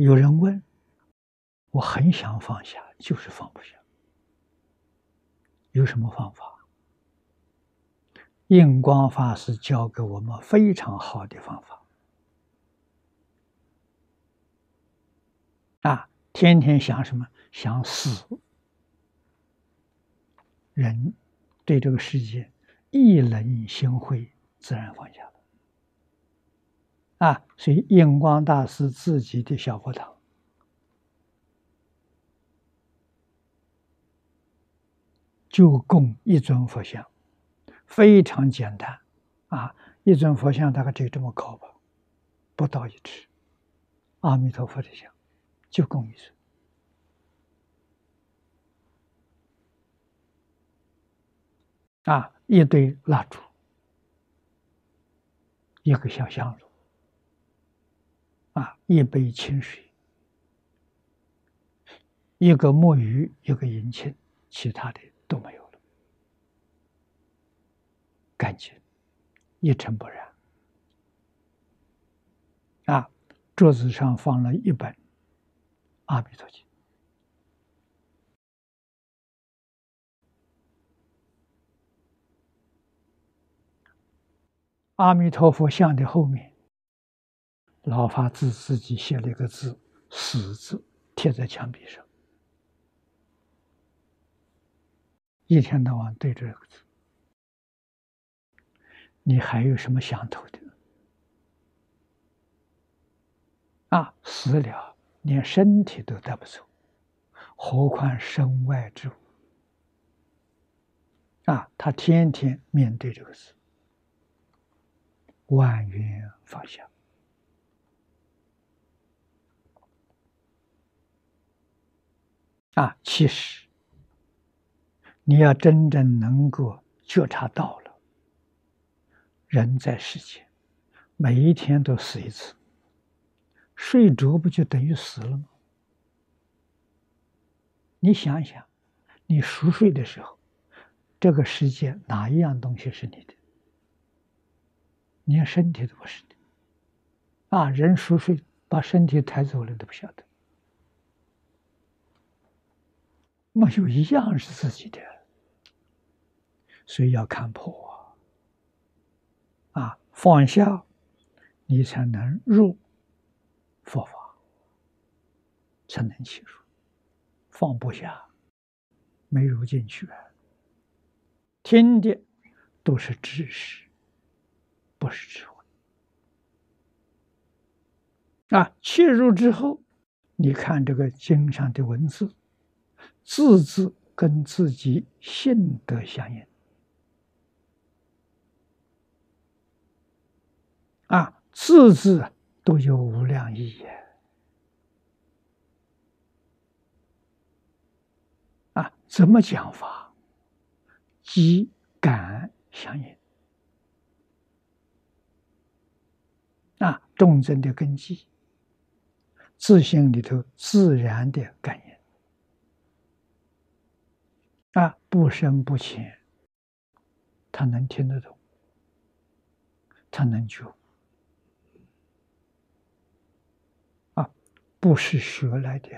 有人问，我很想放下，就是放不下，有什么方法？印光法师教给我们非常好的方法啊！天天想什么？想死。人对这个世界一冷心灰，自然放下了啊！所以印光大师自己的小佛堂就供一尊佛像。非常简单，啊，一尊佛像大概只有这么高吧，不到一尺。阿弥陀佛的像，就供一尊。啊，一堆蜡烛，一个小香炉，啊，一杯清水，一个木鱼，一个银钱，其他的都没有了。干净，一尘不染。啊，桌子上放了一本《阿弥陀经》。阿弥陀佛像的后面，老法子自己写了一个字“死”字，贴在墙壁上，一天到晚对着这个字。你还有什么想头的？啊，死了连身体都带不走，何况身外之物？啊，他天天面对这个事，万缘放下。啊，其实你要真正能够觉察到了。人在世间，每一天都死一次，睡着不就等于死了吗？你想想，你熟睡的时候，这个世界哪一样东西是你的？连身体都不是的。啊，人熟睡把身体抬走了都不晓得，没有一样是自己的，所以要看破。啊，放下，你才能入佛法，才能进入。放不下，没入进去。听的都是知识，不是智慧。啊，切入之后，你看这个经上的文字，字字跟自己性德相应。啊，字字都有无量意义啊！怎么讲法？即感相应啊，众生的根基，自性里头自然的感应啊，不深不浅，他能听得懂，他能觉。不是学来的。